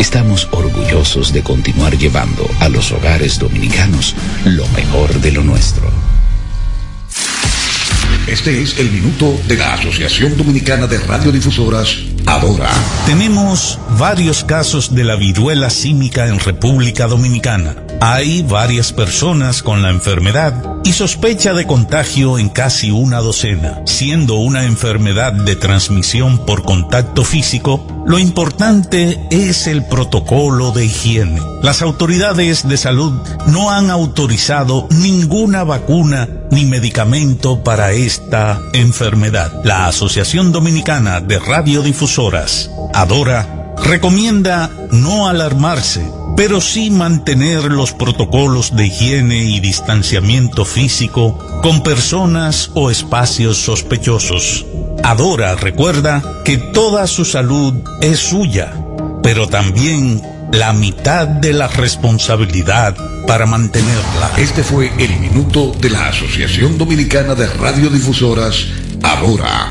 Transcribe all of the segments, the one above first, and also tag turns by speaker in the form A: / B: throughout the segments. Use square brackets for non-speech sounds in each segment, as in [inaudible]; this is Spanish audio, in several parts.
A: estamos orgullosos de continuar llevando a los hogares dominicanos lo mejor de lo nuestro.
B: Este es el minuto de la Asociación Dominicana de Radiodifusoras, Adora.
C: Tenemos varios casos de la viruela símica en República Dominicana. Hay varias personas con la enfermedad y sospecha de contagio en casi una docena. Siendo una enfermedad de transmisión por contacto físico, lo importante es el protocolo de higiene. Las autoridades de salud no han autorizado ninguna vacuna ni medicamento para esta enfermedad. La Asociación Dominicana de Radiodifusoras, Adora, recomienda no alarmarse pero sí mantener los protocolos de higiene y distanciamiento físico con personas o espacios sospechosos. Adora recuerda que toda su salud es suya, pero también la mitad de la responsabilidad para mantenerla.
B: Este fue el minuto de la Asociación Dominicana de Radiodifusoras, Adora.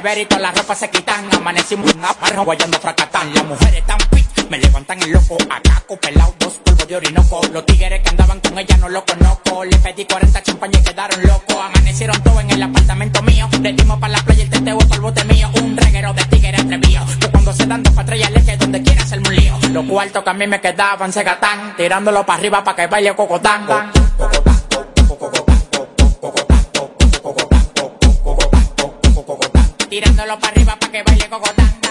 D: Nevera y todas las ropas se quitan. Amanecimos un aparro guayando fracatán. Las mujeres tan fit, me levantan el loco. Acaco pelado, dos polvos de orinoco. Los tigres que andaban con ella no lo conozco. Le pedí 40 champañas y quedaron locos. Amanecí hicieron todo en el apartamento mío. Le dimos para la playa el teteo el bote mío. Un reguero de tigre atrevido. Que cuando se dan dos patrullas le que donde quiera hacerme un lío. Los cuartos que a mí me quedaban se gatán. Tirándolo para arriba para que baile cocotán. Tirándolo para arriba para que baile cocotán.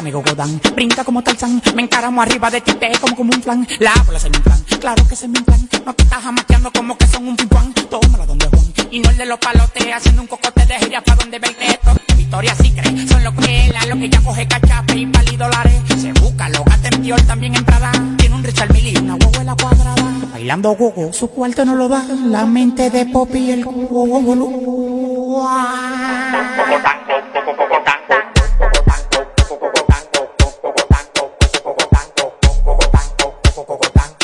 D: Baila mi cocotán, brinca como Tarzán, me encaramo arriba de ti, te como como un flan, la bola es mi plan, claro que es mi plan, no te estás jamaqueando como que son un pimpán, tómala donde Juan, y no el de los palotes, haciendo un cocote de gira pa' donde ve esto, Victoria sí cree, son los que él, lo que ya coge cachape y pali dólares, se busca, lo gata en también en Prada, tiene un Richard Mille y una huevuela cuadrada, bailando gogo, su cuarto no lo da, la mente de Poppy el gogo,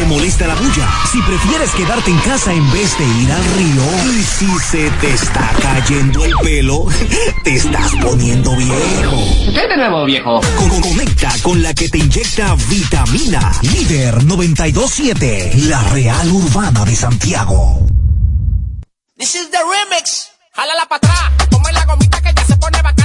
E: Te molesta la bulla, si prefieres quedarte en casa en vez de ir al río, y si se te está cayendo el pelo, [laughs] te estás poniendo viejo.
F: ¿Qué de nuevo, viejo?
E: Con- Conecta con la que te inyecta vitamina. Líder 927, la Real Urbana de Santiago.
D: This is the remix. Jálala para atrás, ponme la gomita que ya se pone bacana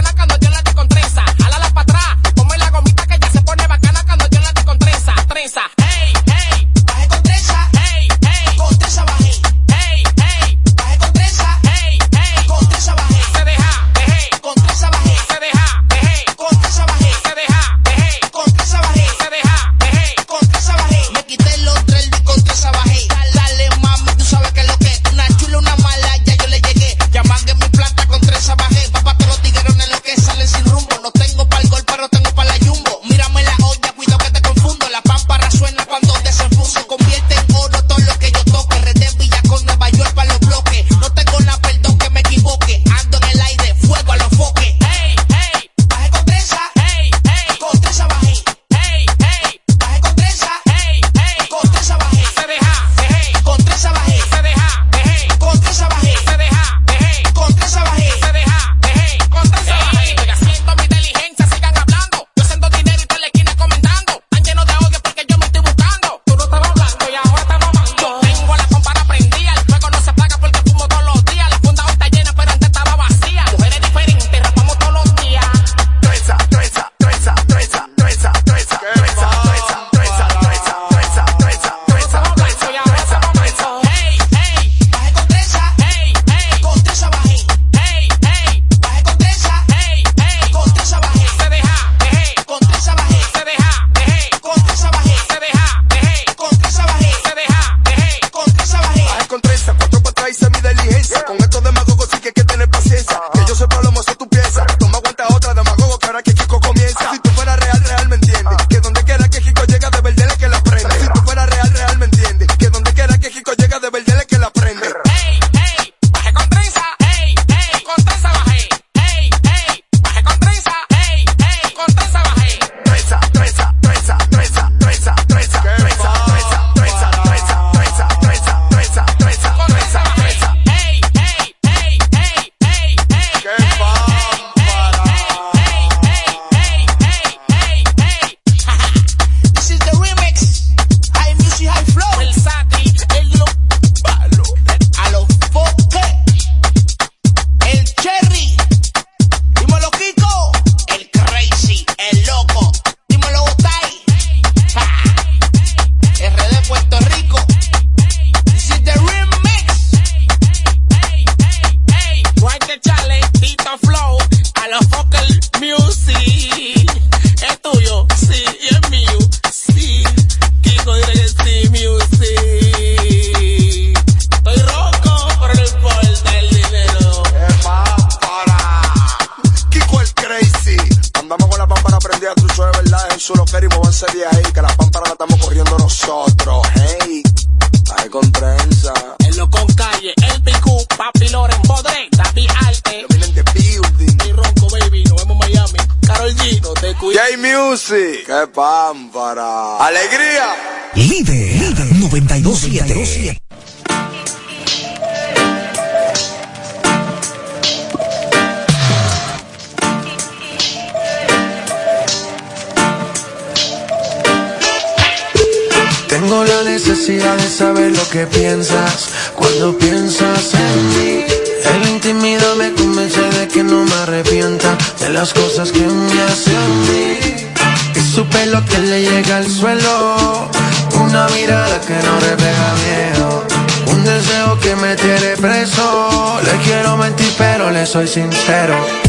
D: Que
G: me
F: tiene preso. Le quiero mentir, pero le soy sincero.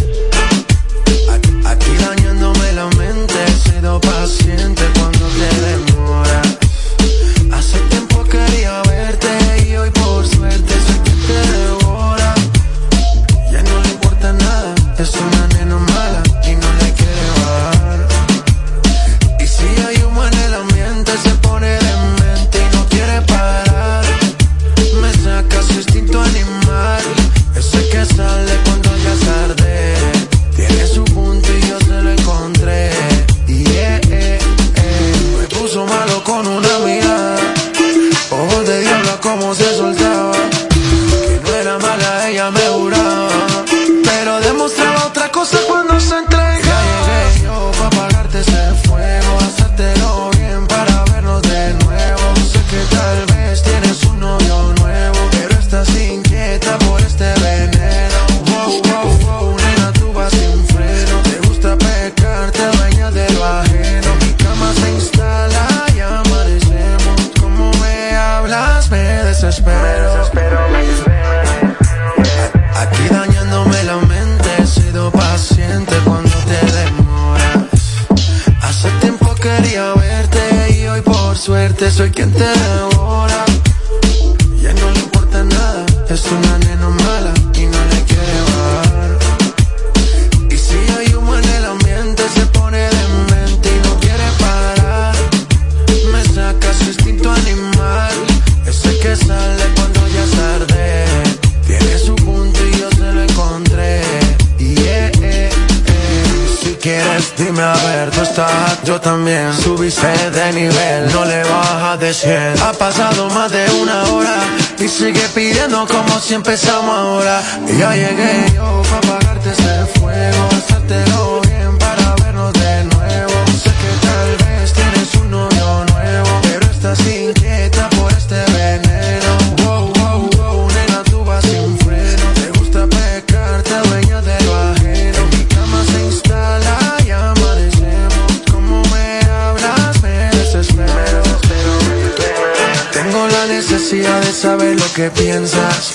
F: Si empezamos ahora. Ya llegué yo para apagarte ese fuego, hacértelo bien para vernos de nuevo. Sé que tal vez tienes un novio nuevo, pero estás inquieta por este veneno. Wow, wow, wow, nena, tú vas sin freno. Te gusta pecar, te dueñas de lo. En mi cama se instala y amanecemos. Como me hablas, me desespero. Tengo la necesidad de saber lo que piensas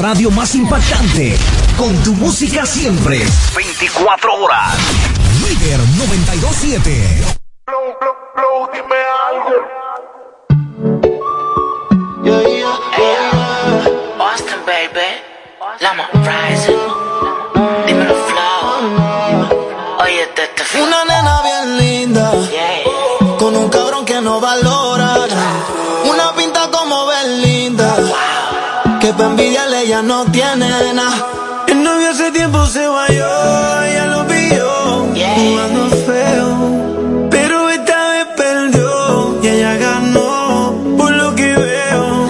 E: Radio más impactante. Con tu música siempre. 24 horas. Líder 927.
H: Boston, baby. Lama Rising. Dímelo, Flow. Oye, te te
I: Una nena bien que pa' envidiarle ella no tiene nada. El novio hace tiempo se guayó, ella lo pilló, jugando feo. Pero esta vez perdió y ella ganó, por lo que veo.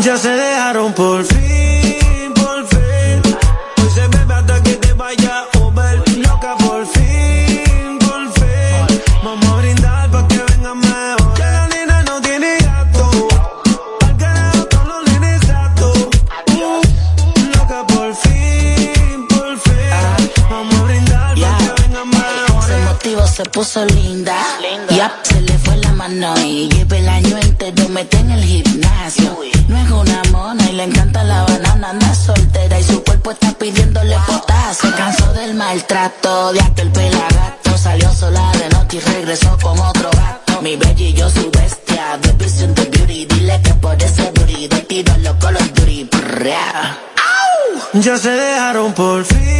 I: Ya se dejaron por fin, por fin. Hoy se bebe hasta que te vaya del maltrato de aquel pelagato, salió sola de noche y regresó con otro gato. Mi yo su bestia, de Vision de Beauty, dile que por ese booty de tiro los duty.
F: Ya se dejaron por fin,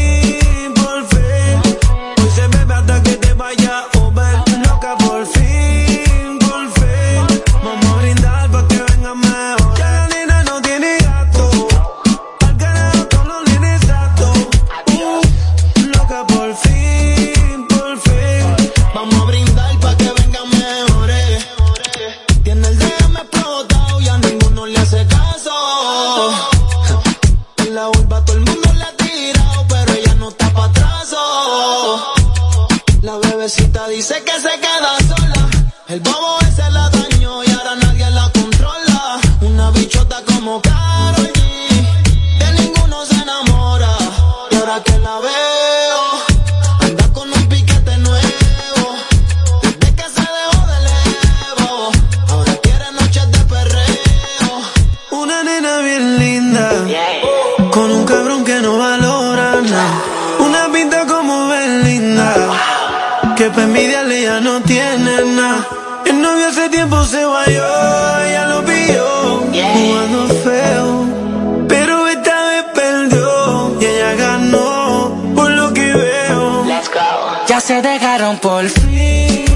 F: ya se dejaron por fin.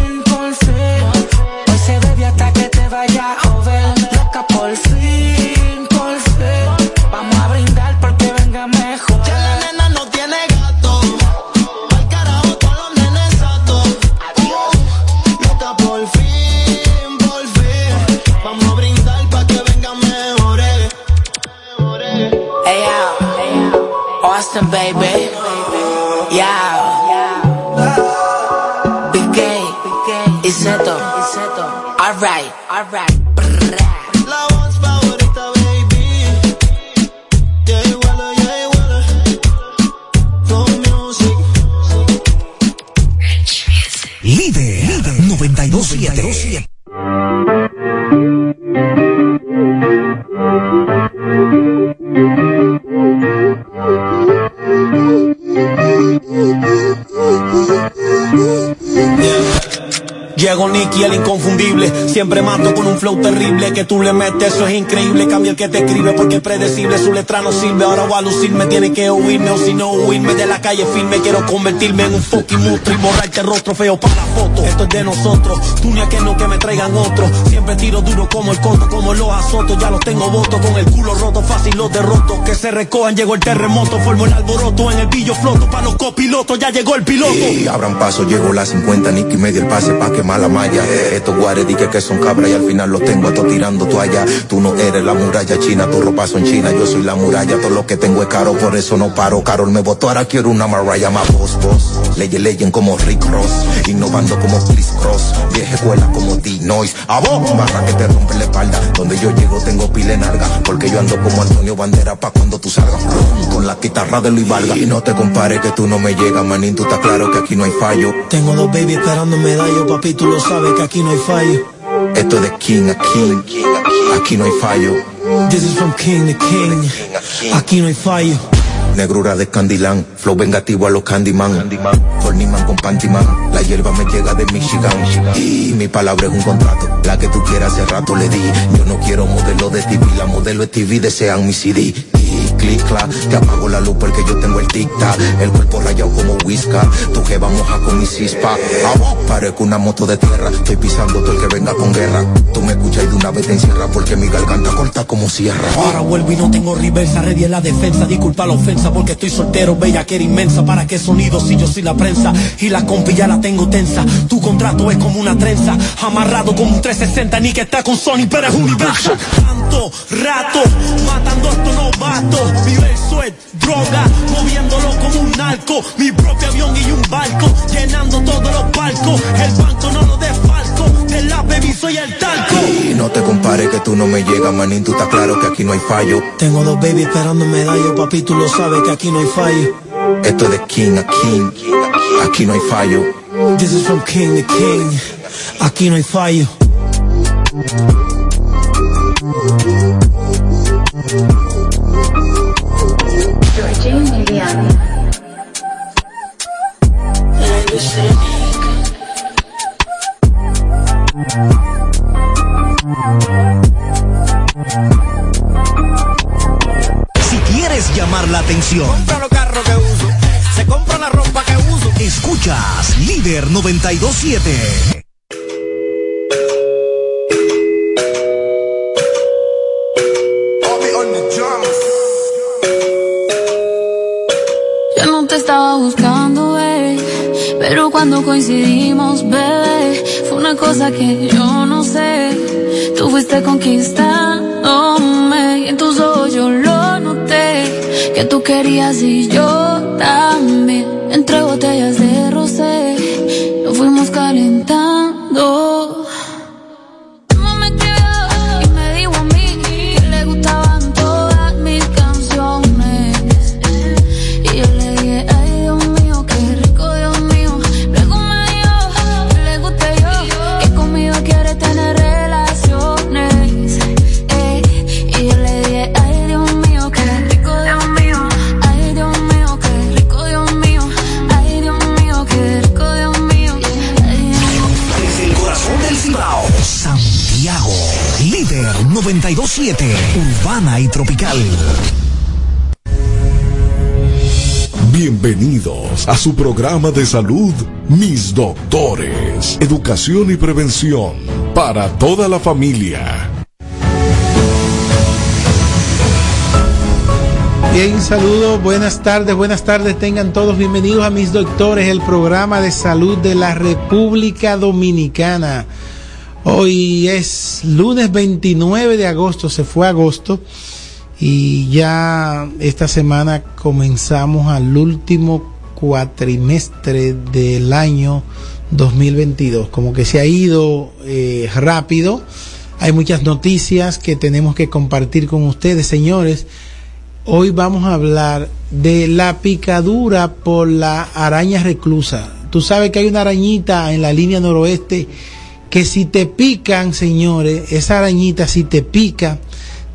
F: ela inconfundível
J: Siempre mato con un flow terrible que tú le metes, eso es increíble. Cambia el que te escribe porque es predecible, su letra no sirve. Ahora voy a lucirme, tiene que huirme o si no huirme de la calle firme. Quiero convertirme en un fucking monstruo y borrarte el rostro feo para la foto. Esto es de nosotros, tú ni a que no que me traigan otro. Siempre tiro duro como el conto, como los azotos. Ya los tengo votos con el culo roto, fácil los derrotos. Que se recojan, llegó el terremoto, formo el alboroto en el pillo floto. Para los copilotos, ya llegó el piloto.
K: Y abran paso, llegó la 50, Nicky y medio el pase pa' quemar la malla. Estos guares que, que son cabras y al final los tengo a tirando toalla. Tú no eres la muralla china, tu ropa son china, yo soy la muralla. Todo lo que tengo es caro, por eso no paro. Carol me votó, ahora quiero una Mariah, más boss, boss. Leye, leyen como Rick Ross, innovando como Chris Cross. Vieja escuela como D-Noise. A vos, barra que te rompe la espalda. Donde yo llego tengo pile narga, porque yo ando como Antonio Bandera pa' cuando tú salgas. Con la guitarra de Luis Valga. Y no te compares que tú no me llegas, manín, tú estás claro que aquí no hay fallo.
F: Tengo dos baby esperando medallo, papi, tú lo sabes que aquí no hay fallo.
K: Esto es de King a King, aquí no hay fallo.
F: This is from King to King, aquí no hay fallo.
K: Negrura de Candyland, flow vengativo a los Candyman. Forniman con Pantyman, la hierba me llega de Michigan. Y mi palabra es un contrato, la que tú quieras hace rato le di. Yo no quiero modelo de TV, la modelo de TV desean mi CD clic clac, te apago la luz porque yo tengo el tic tac, el cuerpo rayado como whisky, tu que vamos a con mi cispa, parezco una moto de tierra, estoy pisando todo el que venga con guerra, tú me escuchas y de una vez te encierra porque mi garganta corta como sierra.
J: Ahora vuelvo y no tengo reversa, ready en la defensa, disculpa la ofensa porque estoy soltero, bella que era inmensa, para qué sonido si yo soy la prensa y la compi ya la tengo tensa, tu contrato es como una trenza, amarrado como un 360, ni que está con Sony pero es universo, tanto rato, matando a estos novatos mi verso es droga, moviéndolo como un narco. Mi propio avión y un barco, llenando todos los palcos. El banco no lo desfalco, el baby soy el talco.
K: Y no te compares que tú no me llegas, manín, tú estás claro que aquí no hay fallo.
F: Tengo dos baby esperando medallo, papi, tú lo sabes que aquí no hay fallo.
K: Esto es de King a King, aquí no hay fallo.
J: This is from king to king. Aquí no hay fallo.
E: La atención,
L: Compra los carros que uso. Se compra la ropa que uso.
E: escuchas Líder 927.
M: Yo no te estaba buscando, bebé, pero cuando coincidimos, bebé, fue una cosa que yo no sé. Tú fuiste conquistándome y en tus ojos que tú querías y yo también.
E: Tropical.
B: Bienvenidos a su programa de salud, Mis Doctores. Educación y prevención para toda la familia.
N: Bien, saludos, buenas tardes, buenas tardes, tengan todos bienvenidos a mis doctores, el programa de salud de la República Dominicana. Hoy es lunes 29 de agosto, se fue agosto y ya esta semana comenzamos al último cuatrimestre del año 2022. Como que se ha ido eh, rápido, hay muchas noticias que tenemos que compartir con ustedes, señores. Hoy vamos a hablar de la picadura por la araña reclusa. Tú sabes que hay una arañita en la línea noroeste que si te pican, señores, esa arañita si te pica,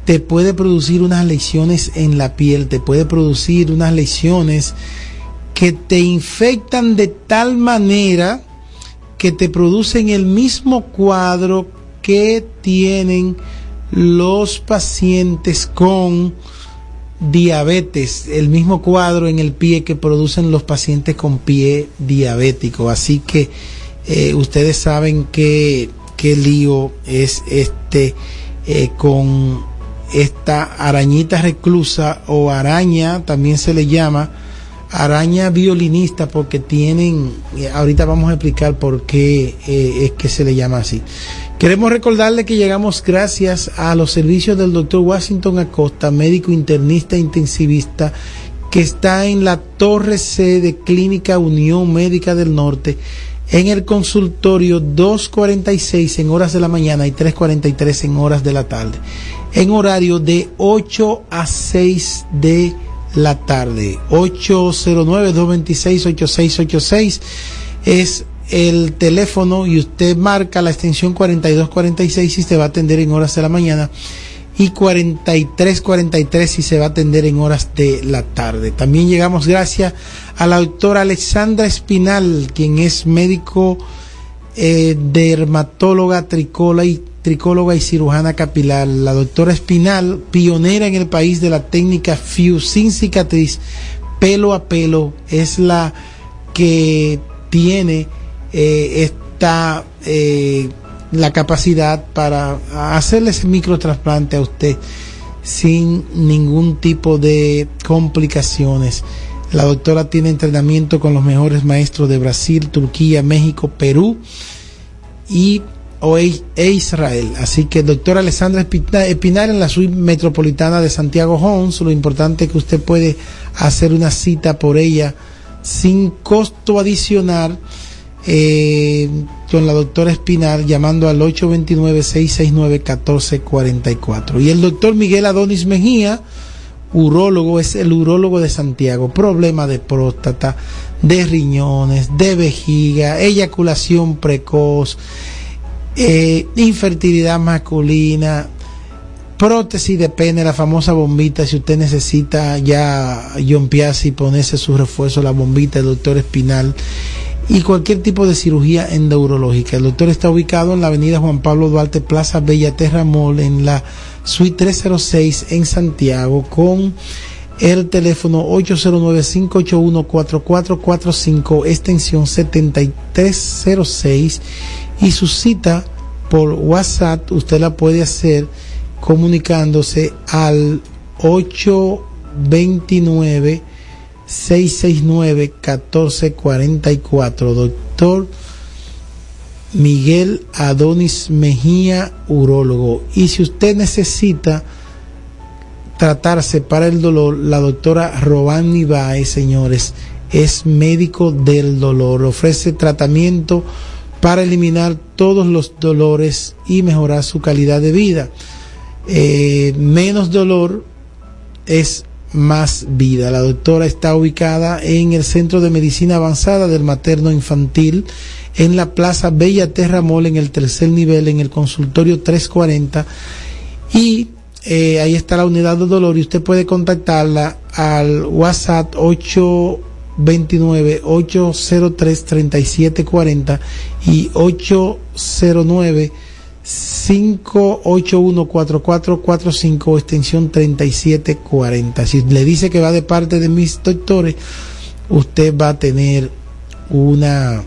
N: te puede producir unas lesiones en la piel, te puede producir unas lesiones que te infectan de tal manera que te producen el mismo cuadro que tienen los pacientes con diabetes, el mismo cuadro en el pie que producen los pacientes con pie diabético. Así que eh, ustedes saben que qué lío es este eh, con esta arañita reclusa o araña, también se le llama araña violinista porque tienen, eh, ahorita vamos a explicar por qué eh, es que se le llama así. Queremos recordarle que llegamos gracias a los servicios del doctor Washington Acosta, médico internista intensivista, que está en la Torre C de Clínica Unión Médica del Norte, en el consultorio 246 en horas de la mañana y 343 en horas de la tarde, en horario de 8 a 6 de la tarde. 809-226-8686 es el teléfono y usted marca la extensión 4246 y se va a atender en horas de la mañana y 4343 y se va a atender en horas de la tarde. También llegamos gracias a la doctora Alexandra Espinal, quien es médico eh, dermatóloga, tricóloga y, tricóloga y cirujana capilar. La doctora Espinal, pionera en el país de la técnica FIU sin cicatriz, pelo a pelo, es la que tiene eh, esta eh, la capacidad para hacerle ese microtrasplante a usted sin ningún tipo de complicaciones. La doctora tiene entrenamiento con los mejores maestros de Brasil, Turquía, México, Perú y o e Israel. Así que doctora Alessandra Espinar en la suite metropolitana de Santiago Homes, lo importante es que usted puede hacer una cita por ella sin costo adicional eh, con la doctora Espinar llamando al 829-669-1444. Y el doctor Miguel Adonis Mejía, urólogo es el urólogo de Santiago. Problema de próstata, de riñones, de vejiga, eyaculación precoz, eh, infertilidad masculina, prótesis de pene, la famosa bombita, si usted necesita ya yompearse y ponerse su refuerzo, la bombita, el doctor Espinal y cualquier tipo de cirugía endourológica. El doctor está ubicado en la avenida Juan Pablo Duarte, Plaza Bellaterra Mall, en la suite 306 en Santiago, con el teléfono 809-581-4445, extensión 7306, y su cita por WhatsApp usted la puede hacer comunicándose al 829 669-1444. Doctor Miguel Adonis Mejía, urólogo. Y si usted necesita tratarse para el dolor, la doctora Robani Baez, señores, es médico del dolor. Ofrece tratamiento para eliminar todos los dolores y mejorar su calidad de vida. Eh, menos dolor es más vida. La doctora está ubicada en el Centro de Medicina Avanzada del Materno Infantil, en la Plaza Bella Terra Mall, en el tercer nivel, en el consultorio 340. Y eh, ahí está la unidad de dolor y usted puede contactarla al WhatsApp 829 803 3740 y 809 581-4445 extensión 3740. Si le dice que va de parte de mis doctores, usted va a tener una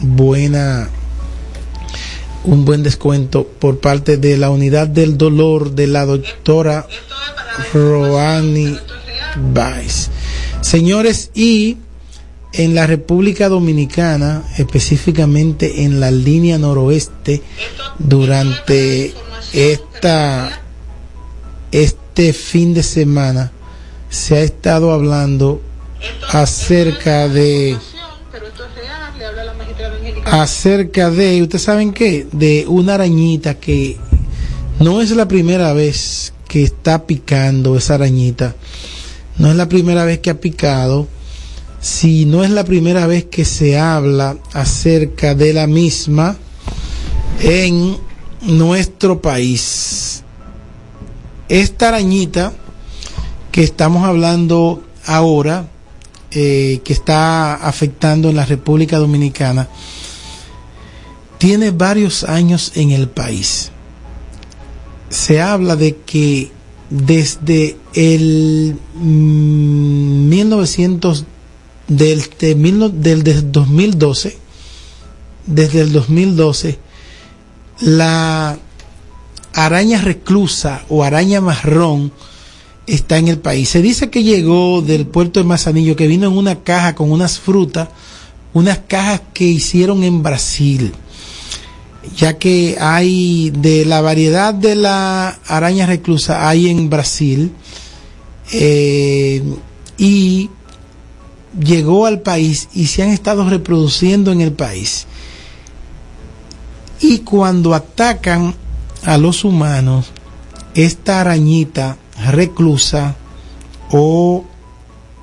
N: buena un buen descuento por parte de la unidad del dolor de la doctora Roani Weiss. Señores, y en la República Dominicana, específicamente en la línea noroeste, durante esta, este fin de semana, se ha estado hablando acerca de acerca de, ¿ustedes saben qué? De una arañita que no es la primera vez que está picando esa arañita. No es la primera vez que ha picado si no es la primera vez que se habla acerca de la misma en nuestro país. Esta arañita que estamos hablando ahora, eh, que está afectando en la República Dominicana, tiene varios años en el país. Se habla de que desde el 1900 del, del, 2012, desde el 2012, la araña reclusa o araña marrón está en el país. Se dice que llegó del puerto de Mazanillo, que vino en una caja con unas frutas, unas cajas que hicieron en Brasil, ya que hay de la variedad de la araña reclusa, hay en Brasil, eh, y llegó al país y se han estado reproduciendo en el país. Y cuando atacan a los humanos, esta arañita reclusa o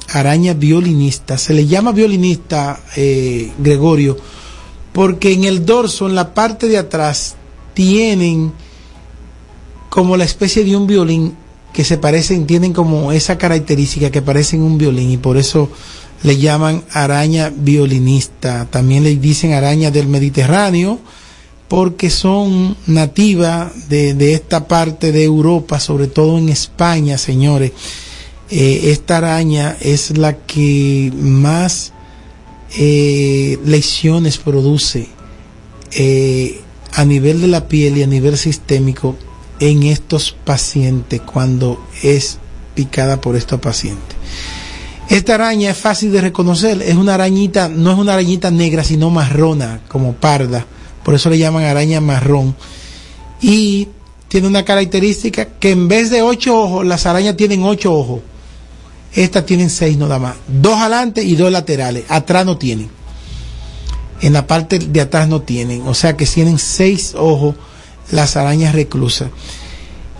N: araña violinista, se le llama violinista, eh, Gregorio, porque en el dorso, en la parte de atrás, tienen como la especie de un violín que se parecen, tienen como esa característica que parecen un violín y por eso le llaman araña violinista, también le dicen araña del Mediterráneo, porque son nativas de, esta parte de Europa, sobre todo en España, señores. Eh, esta araña es la que más eh, lesiones produce eh, a nivel de la piel y a nivel sistémico en estos pacientes cuando es picada por estos pacientes. Esta araña es fácil de reconocer, es una arañita, no es una arañita negra, sino marrona, como parda, por eso le llaman araña marrón. Y tiene una característica que en vez de ocho ojos, las arañas tienen ocho ojos. Estas tienen seis nada más, dos adelante y dos laterales, atrás no tienen. En la parte de atrás no tienen, o sea que tienen seis ojos las arañas reclusas.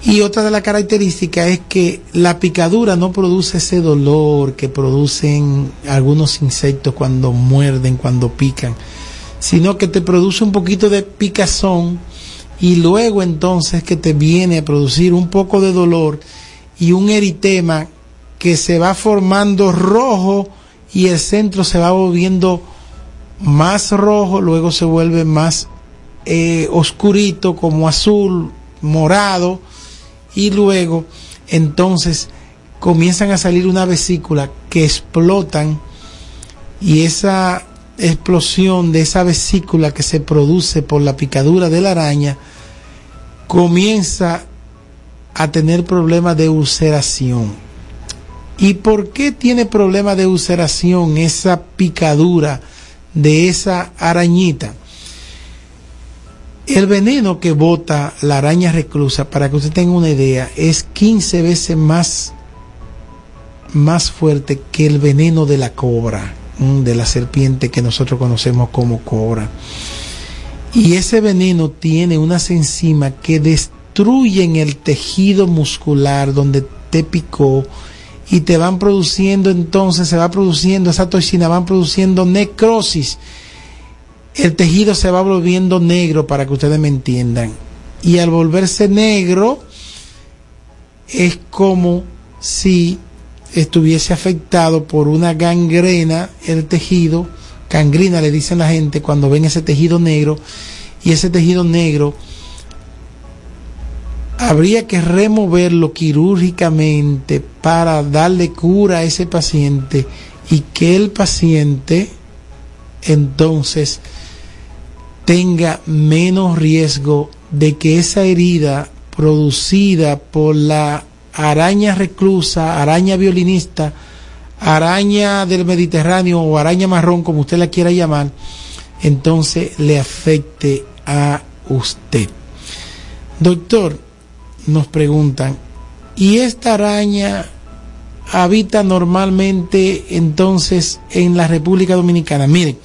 N: Y otra de las características es que la picadura no produce ese dolor que producen algunos insectos cuando muerden, cuando pican, sino que te produce un poquito de picazón y luego entonces que te viene a producir un poco de dolor y un eritema que se va formando rojo y el centro se va volviendo más rojo, luego se vuelve más eh, oscurito como azul, morado y luego entonces comienzan a salir una vesícula que explotan y esa explosión de esa vesícula que se produce por la picadura de la araña comienza a tener problemas de ulceración. ¿Y por qué tiene problemas de ulceración esa picadura de esa arañita? El veneno que bota la araña reclusa, para que usted tenga una idea, es 15 veces más, más fuerte que el veneno de la cobra, de la serpiente que nosotros conocemos como cobra. Y ese veneno tiene unas enzimas que destruyen el tejido muscular donde te picó y te van produciendo entonces, se va produciendo, esa toxina van produciendo necrosis el tejido se va volviendo negro para que ustedes me entiendan. Y al volverse negro es como si estuviese afectado por una gangrena el tejido. Gangrena le dicen la gente cuando ven ese tejido negro. Y ese tejido negro habría que removerlo quirúrgicamente para darle cura a ese paciente y que el paciente entonces tenga menos riesgo de que esa herida producida por la araña reclusa, araña violinista, araña del Mediterráneo o araña marrón, como usted la quiera llamar, entonces le afecte a usted. Doctor, nos preguntan, ¿y esta araña habita normalmente entonces en la República Dominicana? Miren,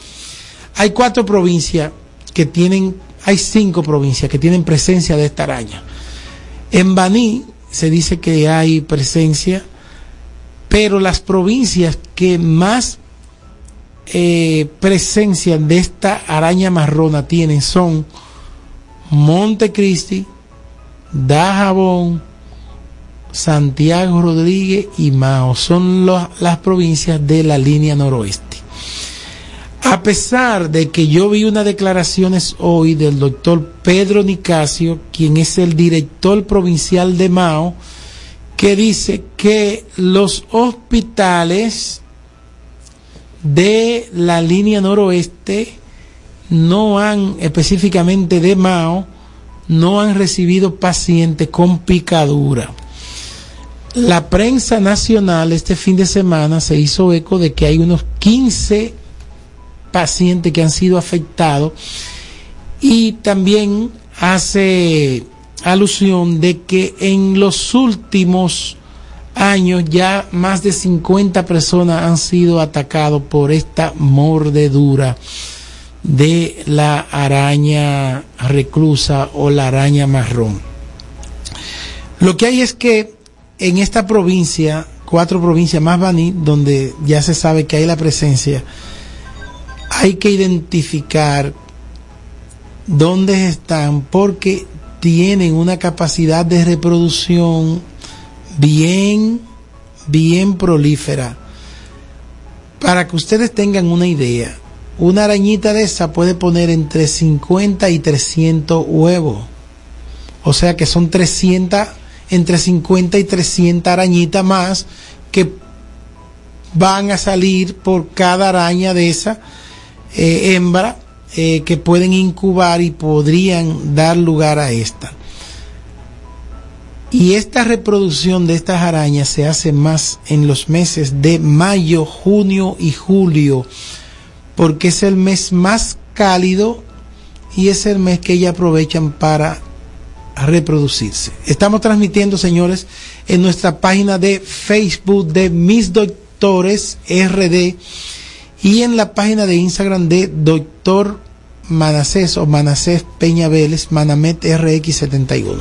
N: hay cuatro provincias que tienen, hay cinco provincias que tienen presencia de esta araña. En Baní se dice que hay presencia, pero las provincias que más eh, presencia de esta araña marrona tienen son Montecristi, Dajabón, Santiago Rodríguez y Mao. Son las provincias de la línea noroeste. A pesar de que yo vi unas declaraciones hoy del doctor Pedro Nicasio, quien es el director provincial de Mao, que dice que los hospitales de la línea noroeste no han, específicamente de Mao, no han recibido pacientes con picadura. La prensa nacional este fin de semana se hizo eco de que hay unos 15 pacientes que han sido afectados y también hace alusión de que en los últimos años ya más de 50 personas han sido atacados por esta mordedura de la araña reclusa o la araña marrón. Lo que hay es que en esta provincia, cuatro provincias más Baní, donde ya se sabe que hay la presencia, hay que identificar dónde están porque tienen una capacidad de reproducción bien, bien prolífera. Para que ustedes tengan una idea, una arañita de esa puede poner entre 50 y 300 huevos. O sea que son 300, entre 50 y 300 arañitas más que van a salir por cada araña de esa eh, hembra eh, que pueden incubar y podrían dar lugar a esta. Y esta reproducción de estas arañas se hace más en los meses de mayo, junio y julio, porque es el mes más cálido y es el mes que ellas aprovechan para reproducirse. Estamos transmitiendo, señores, en nuestra página de Facebook de Mis Doctores RD y en la página de Instagram de Doctor Manacés o Manacés Peña Vélez, Manamet RX71.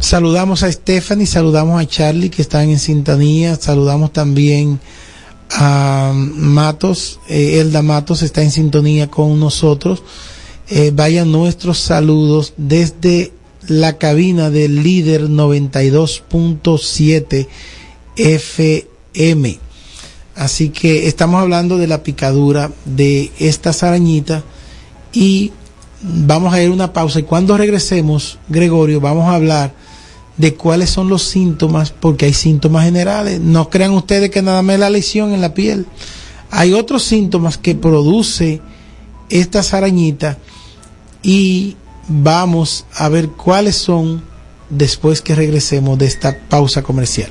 N: Saludamos a Stephanie, saludamos a Charlie que están en sintonía, saludamos también a Matos, eh, Elda Matos está en sintonía con nosotros. Eh, vayan nuestros saludos desde la cabina del líder 92.7 FM. Así que estamos hablando de la picadura de estas arañitas y vamos a ir a una pausa y cuando regresemos, Gregorio, vamos a hablar de cuáles son los síntomas, porque hay síntomas generales. No crean ustedes que nada más es la lesión en la piel. Hay otros síntomas que produce estas arañitas y vamos a ver cuáles son después que regresemos de esta pausa comercial.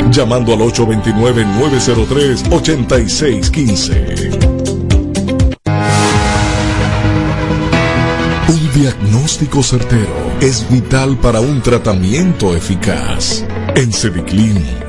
B: llamando al 829-903-8615. Un diagnóstico certero es vital para un tratamiento eficaz. En Cediclin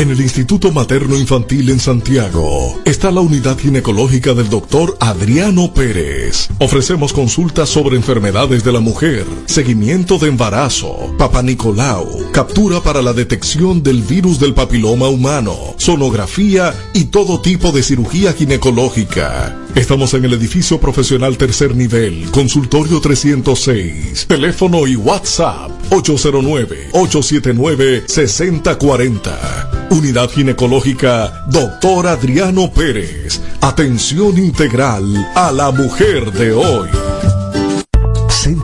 B: En el Instituto Materno Infantil en Santiago está la unidad ginecológica del doctor Adriano Pérez. Ofrecemos consultas sobre enfermedades de la mujer, seguimiento de embarazo, Papa Nicolau, captura para la detección del virus del papiloma humano, sonografía y todo tipo de cirugía ginecológica. Estamos en el edificio profesional tercer nivel, consultorio 306, teléfono y WhatsApp 809-879-6040. Unidad Ginecológica Doctor Adriano Pérez. Atención integral a la mujer de hoy.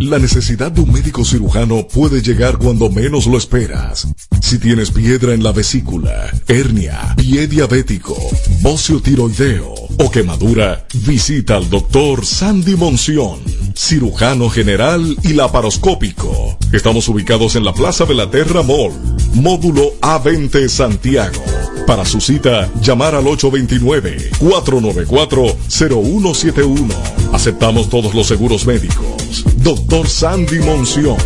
B: La necesidad de un médico cirujano puede llegar cuando menos lo esperas. Si tienes piedra en la vesícula, hernia, pie diabético, bocio tiroideo o quemadura, visita al doctor Sandy Monción, cirujano general y laparoscópico. Estamos ubicados en la Plaza de la Terra Mall, módulo A20 Santiago. Para su cita, llamar al 829-494-0171. Aceptamos todos los seguros médicos. Sandy Monción.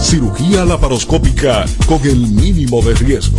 B: Cirugía laparoscópica con el mínimo de riesgo.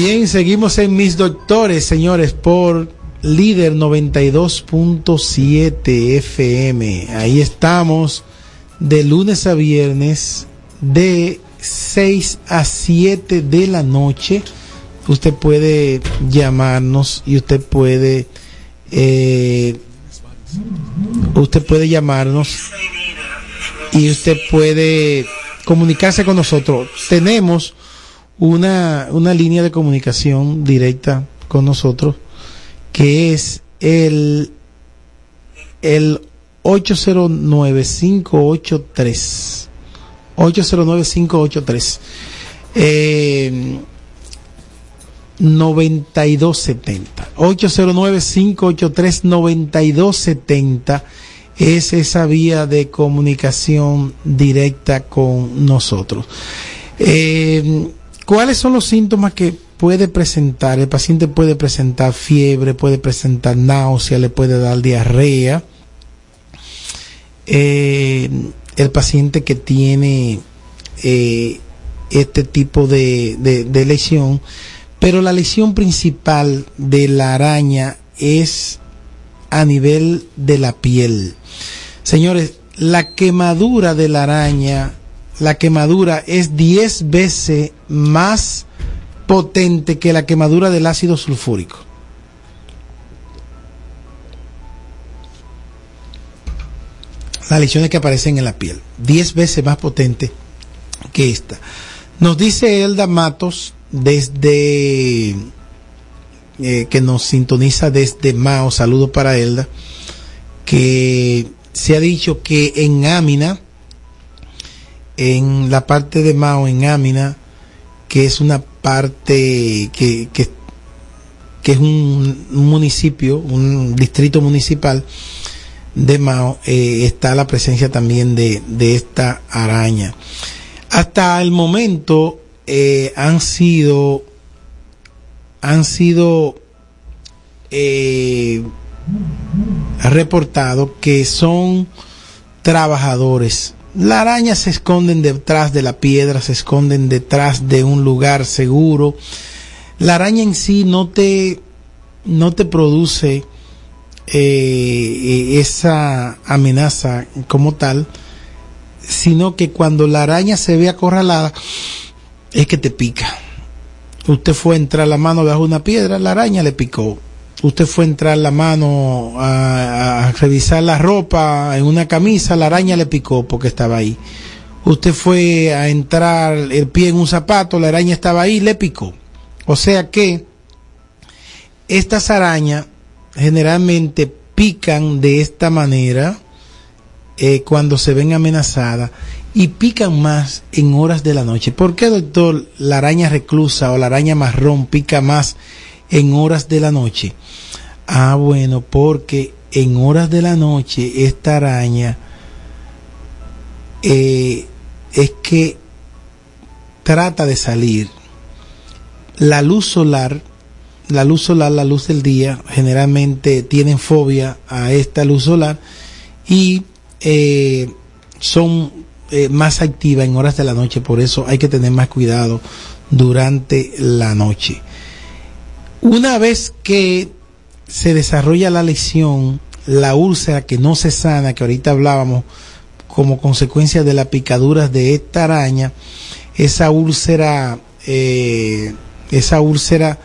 N: Bien, seguimos en Mis Doctores, señores, por líder 92.7 FM. Ahí estamos de lunes a viernes de 6 a 7 de la noche. Usted puede llamarnos y usted puede eh, usted puede llamarnos y usted puede comunicarse con nosotros. Tenemos una, una línea de comunicación directa con nosotros que es el, el 809-583. 809-583. Eh, 9270. 809-583-9270 es esa vía de comunicación directa con nosotros. Eh, ¿Cuáles son los síntomas que puede presentar? El paciente puede presentar fiebre, puede presentar náusea, le puede dar diarrea. Eh, el paciente que tiene eh, este tipo de, de, lesión, pero la lesión principal de la araña es a nivel de la piel. Señores, la quemadura de la araña la quemadura es 10 veces más potente que la quemadura del ácido sulfúrico. Las lesiones que aparecen en la piel, 10 veces más potente que esta. Nos dice Elda Matos desde eh, que nos sintoniza desde Mao, saludo para Elda, que se ha dicho que en Amina en la parte de Mao, en Amina, que es una parte que, que, es un, municipio, un distrito municipal de Mao, eh, está la presencia también de, de, esta araña. Hasta el momento eh, han sido, han sido eh, reportados que son trabajadores la araña se esconden detrás de la piedra, se esconden detrás de un lugar seguro. La araña en sí no te, no te produce eh, esa amenaza como tal, sino que cuando la araña se ve acorralada, es que te pica. Usted fue a entrar la mano bajo una piedra, la araña le picó usted fue a entrar la mano a, revisar la ropa en una camisa, la araña le picó porque estaba ahí. Usted fue a entrar el pie en un zapato, la araña estaba ahí, le picó. O sea que estas arañas generalmente pican de esta manera eh, cuando se ven amenazadas y pican más en horas de la noche. ¿Por qué, doctor, la araña reclusa o la araña marrón pica más en horas de la noche? Ah, bueno, porque en horas de la noche esta araña eh, es que trata de salir. La luz solar, la luz solar, la luz del día, generalmente tienen fobia a esta luz solar y eh, son eh, más activas en horas de la noche, por eso hay que tener más cuidado durante la noche. Una vez que se desarrolla la lesión, la úlcera que no se sana, que ahorita hablábamos, como consecuencia de las picaduras de esta araña, esa úlcera, eh, esa úlcera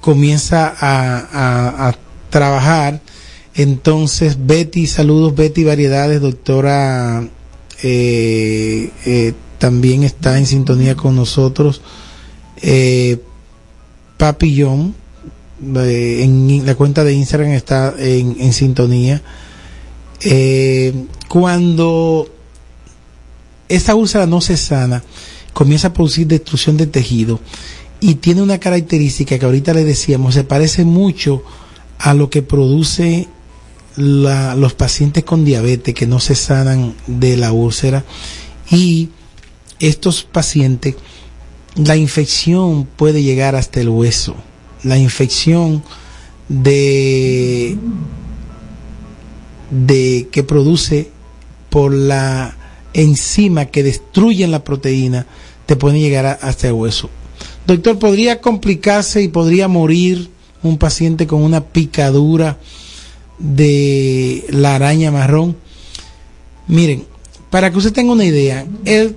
N: comienza a, trabajar. Entonces, Betty, saludos Betty Variedades, doctora, eh, eh, también está en sintonía con nosotros. Papillón, en la cuenta de Instagram está en, sintonía. Eh, cuando esta úlcera no se sana, comienza a producir destrucción de tejido y tiene una característica que ahorita le decíamos, se parece mucho a lo que produce los pacientes con diabetes que no se sanan de la úlcera y estos pacientes la infección puede llegar hasta el hueso. La infección de, de que produce por la enzima que destruye la proteína te puede llegar hasta el hueso. Doctor, ¿podría complicarse y podría morir un paciente con una picadura de la araña marrón? Miren, para que usted tenga una idea, el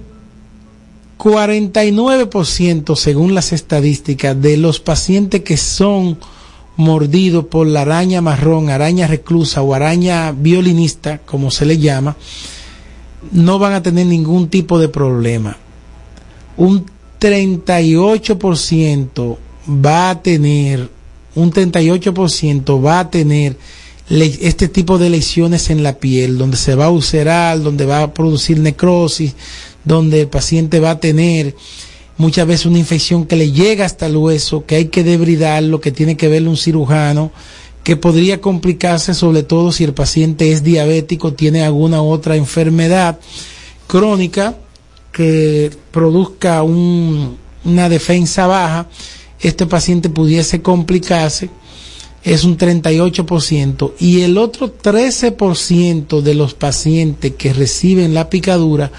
N: 49% según las estadísticas de los pacientes que son mordidos por la araña marrón, araña reclusa o araña violinista, como se le llama, no van a tener ningún tipo de problema. Un 38% va a tener, un 38% va a tener este tipo de lesiones en la piel, donde se va a ulcerar, donde va a producir necrosis, donde el paciente va a tener muchas veces una infección que le llega hasta el hueso, que hay que debridarlo, que tiene que verlo un cirujano, que podría complicarse sobre todo si el paciente es diabético, tiene alguna otra enfermedad crónica que produzca una defensa baja, este paciente pudiese complicarse, es un 38%, y el otro 13% de los pacientes que reciben la picadura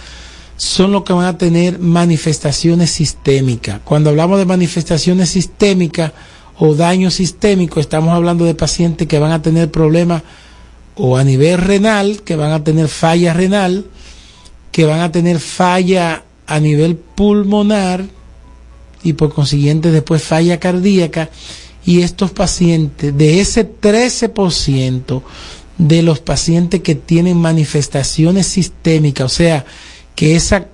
N: son los que van a tener manifestaciones sistémicas. Cuando hablamos de manifestaciones sistémicas o daño sistémico, estamos hablando de pacientes que van a tener problemas o a nivel renal, que van a tener falla renal, que van a tener falla a nivel pulmonar y por consiguiente después falla cardíaca. Y estos pacientes, de ese 13% de los pacientes que tienen manifestaciones sistémicas, o sea, que esa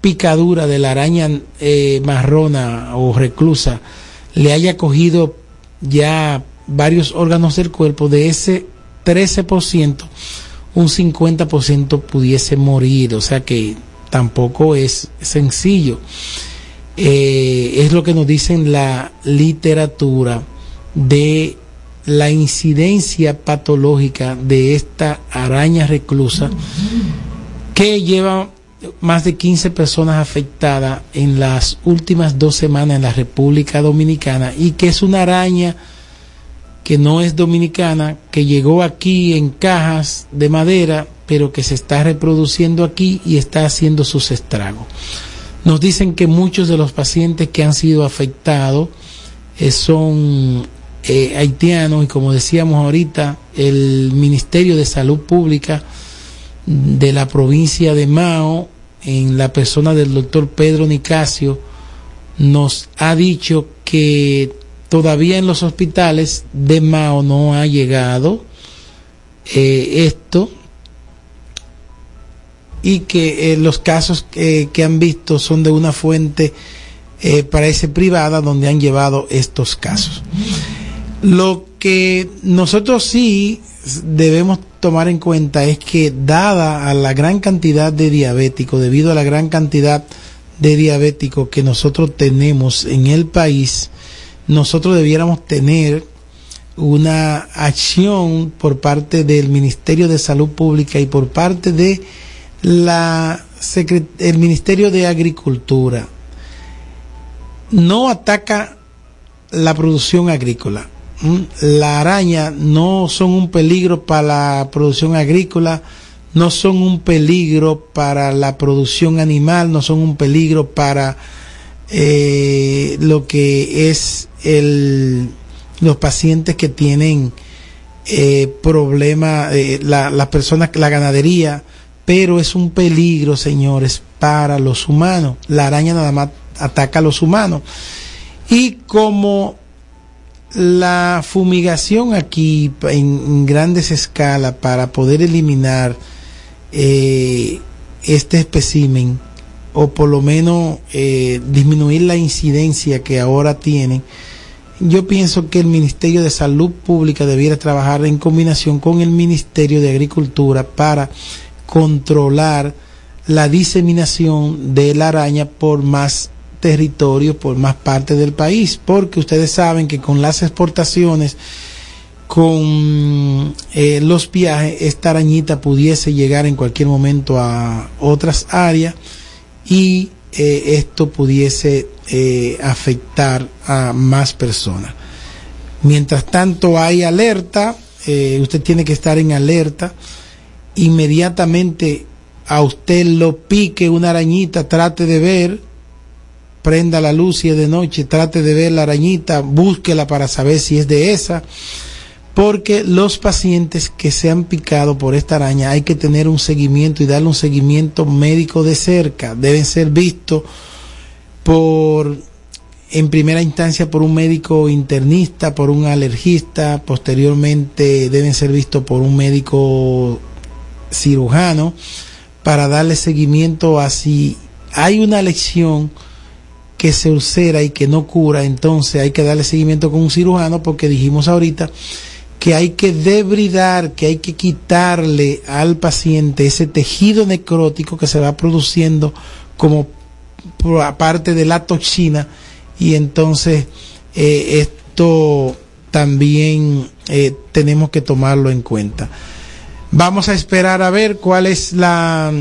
N: picadura de la araña eh, marrona o reclusa le haya cogido ya varios órganos del cuerpo, de ese 13%, un 50% pudiese morir, o sea que tampoco es sencillo. Eh, es lo que nos dice en la literatura de la incidencia patológica de esta araña reclusa que lleva más de 15 personas afectadas en las últimas dos semanas en la República Dominicana y que es una araña que no es dominicana, que llegó aquí en cajas de madera, pero que se está reproduciendo aquí y está haciendo sus estragos. Nos dicen que muchos de los pacientes que han sido afectados eh, son eh, haitianos y como decíamos ahorita, el Ministerio de Salud Pública de la provincia de Mao, en la persona del doctor Pedro Nicasio, nos ha dicho que todavía en los hospitales de Mao no ha llegado eh, esto y que eh, los casos que han visto son de una fuente eh, parece privada donde han llevado estos casos. Lo que nosotros sí debemos tomar en cuenta es que dada a la gran cantidad de diabéticos, debido a la gran cantidad de diabéticos que nosotros tenemos en el país, nosotros debiéramos tener una acción por parte del Ministerio de Salud Pública y por parte de la el Ministerio de Agricultura. No ataca la producción agrícola, la araña no son un peligro para la producción agrícola, no son un peligro para la producción animal, no son un peligro para eh, lo que es el, los pacientes que tienen eh, problemas, eh, las personas, la ganadería, pero es un peligro, señores, para los humanos. La araña nada más ataca a los humanos. Y como la fumigación aquí en, grandes escalas para poder eliminar eh, este espécimen o por lo menos eh, disminuir la incidencia que ahora tiene, yo pienso que el Ministerio de Salud Pública debiera trabajar en combinación con el Ministerio de Agricultura para controlar la diseminación de la araña por más territorio, por más parte del país, porque ustedes saben que con las exportaciones, con eh, los viajes, esta arañita pudiese llegar en cualquier momento a otras áreas y eh, esto pudiese eh, afectar a más personas. Mientras tanto hay alerta, usted tiene que estar en alerta, inmediatamente a usted lo pique una arañita, trate de ver, prenda la luz si es de noche, trate de ver la arañita, búsquela para saber si es de esa, porque los pacientes que se han picado por esta araña hay que tener un seguimiento y darle un seguimiento médico de cerca, deben ser vistos por en primera instancia por un médico internista, por un alergista, posteriormente deben ser vistos por un médico cirujano para darle seguimiento a si hay una lesión que se ulcera y que no cura, entonces hay que darle seguimiento con un cirujano porque dijimos ahorita que hay que debridar, que hay que quitarle al paciente ese tejido necrótico que se va produciendo como parte de la toxina y entonces eh, esto también eh, tenemos que tomarlo en cuenta. Vamos a esperar a ver cuál es la,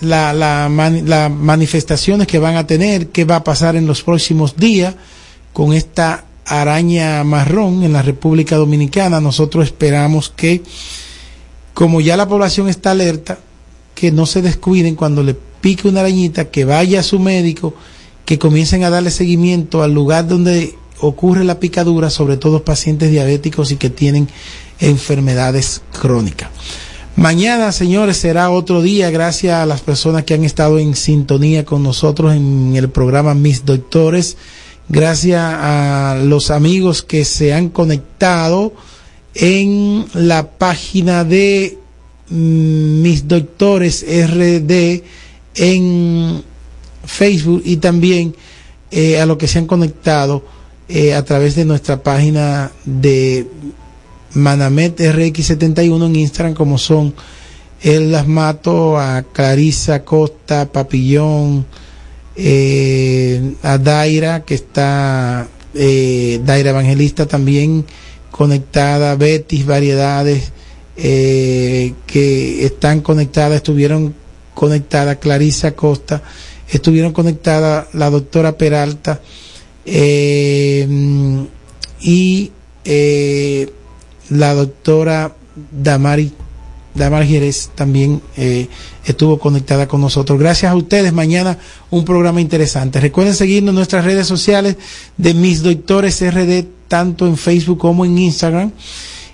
N: la, las manifestaciones que van a tener, qué va a pasar en los próximos días con esta araña marrón en la República Dominicana. Nosotros esperamos que, como ya la población está alerta, que no se descuiden cuando le pique una arañita, que vaya a su médico, que comiencen a darle seguimiento al lugar donde ocurre la picadura, sobre todo pacientes diabéticos y que tienen enfermedades crónicas. Mañana, señores, será otro día, gracias a las personas que han estado en sintonía con nosotros en el programa Mis Doctores, gracias a los amigos que se han conectado en la página de mm, Mis Doctores RD en Facebook y también eh, a los que se han conectado eh, a través de nuestra página de Manamet RX71 en Instagram, como son El Las Mato, a Clarisa Costa, Papillón, eh, a Daira, que está, eh, Daira Evangelista también conectada, Betis, Variedades, eh, que están conectadas, estuvieron conectadas, Clarisa Costa, estuvieron conectadas la doctora Peralta, y la doctora Damari, Damari Jerez también eh, estuvo conectada con nosotros. Gracias a ustedes. Mañana un programa interesante. Recuerden seguirnos en nuestras redes sociales de Mis Doctores RD, tanto en Facebook como en Instagram.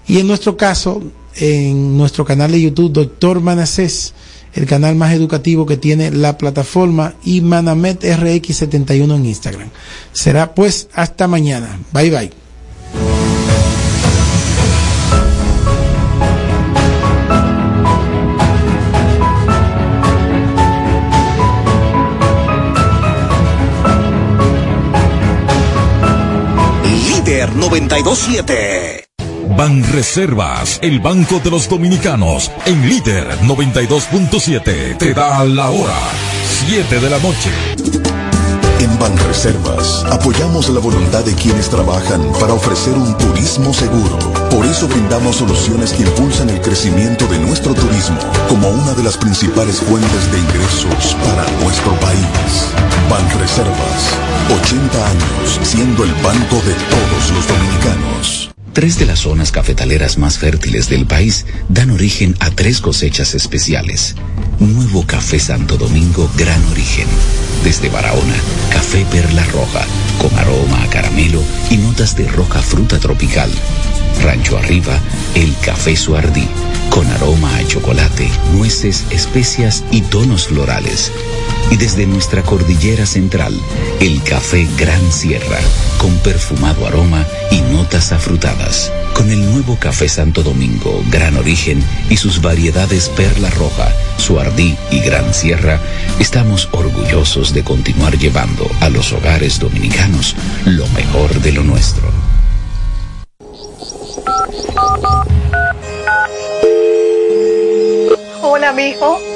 N: Y en nuestro caso, en nuestro canal de YouTube, Doctor Manacés, el canal más educativo que tiene la plataforma, y Manamet RX71 en Instagram. Será pues hasta mañana. Bye bye.
E: Líder 927.
B: Ban Reservas, el Banco de los Dominicanos, en líder 92.7, te da la hora, 7 de la noche.
O: En Banreservas apoyamos la voluntad de quienes trabajan para ofrecer un turismo seguro. Por eso brindamos soluciones que impulsan el crecimiento de nuestro turismo como una de las principales fuentes de ingresos para nuestro país. Banreservas, 80 años siendo el banco de todos los dominicanos.
A: Tres de las zonas cafetaleras más fértiles del país dan origen a tres cosechas especiales. Nuevo Café Santo Domingo Gran Origen. Desde Barahona, Café Perla Roja, con aroma a caramelo y notas de roja fruta tropical. Rancho Arriba, el Café Suardí, con aroma a chocolate, nueces, especias y tonos florales. Y desde nuestra cordillera central, el Café Gran Sierra, con perfumado aroma y notas afrutadas. Con el nuevo Café Santo Domingo, Gran Origen y sus variedades Perla Roja, Suardí y Gran Sierra, estamos orgullosos de continuar llevando a los hogares dominicanos lo mejor de lo nuestro.
P: Hola, mijo.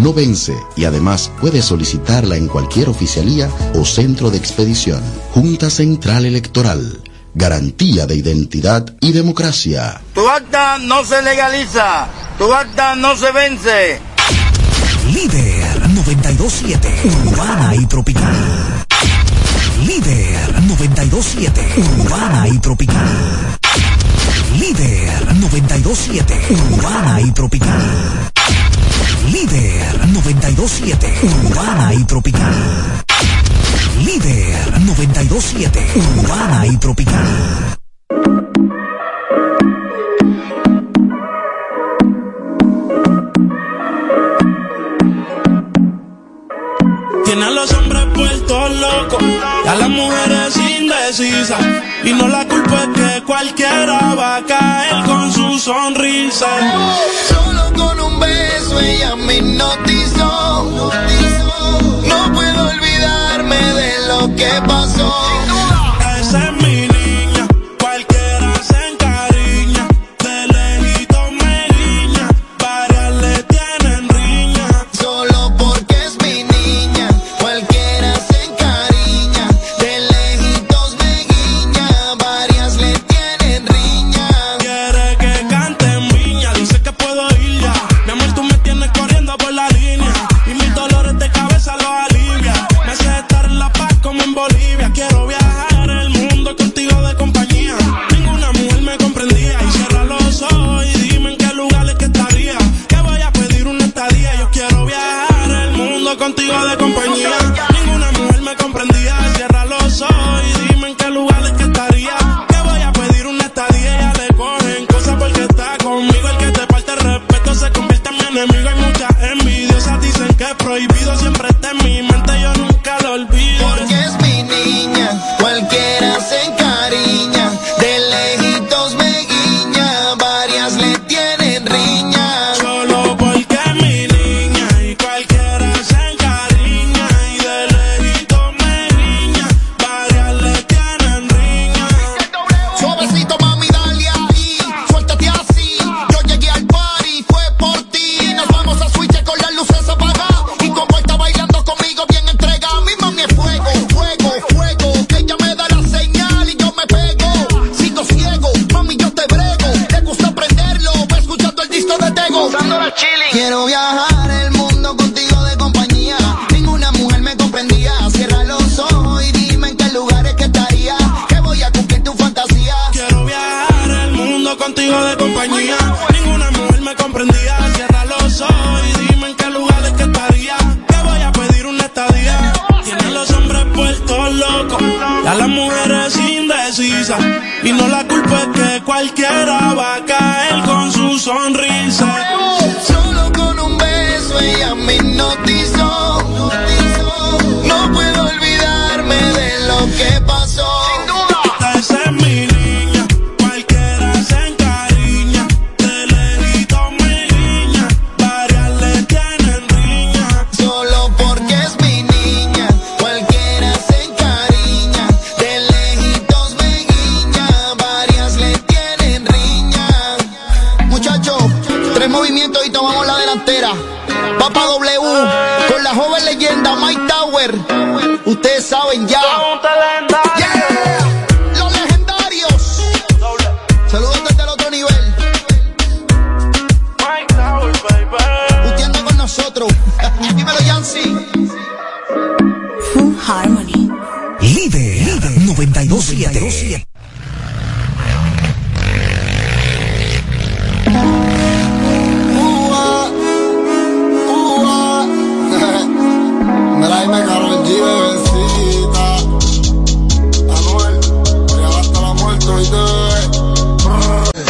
Q: no vence y además puedes solicitarla en cualquier oficialía o centro de expedición. Junta Central Electoral. Garantía de identidad y democracia.
R: Tu acta no se legaliza, tu acta no se vence.
E: Líder 927, urbana y tropical. Líder 927, urbana y tropical. Líder 927, urbana y tropical. Líder 927, urbana y tropical. Líder 927, urbana y tropical.
F: Tiene a los hombres puestos locos a las mujeres indecisas. Y no la culpa es que cualquiera va a caer con su sonrisa.
S: Solo con un beso ella me hipnotizó. No puedo olvidarme de lo que pasó.
F: Esa es mi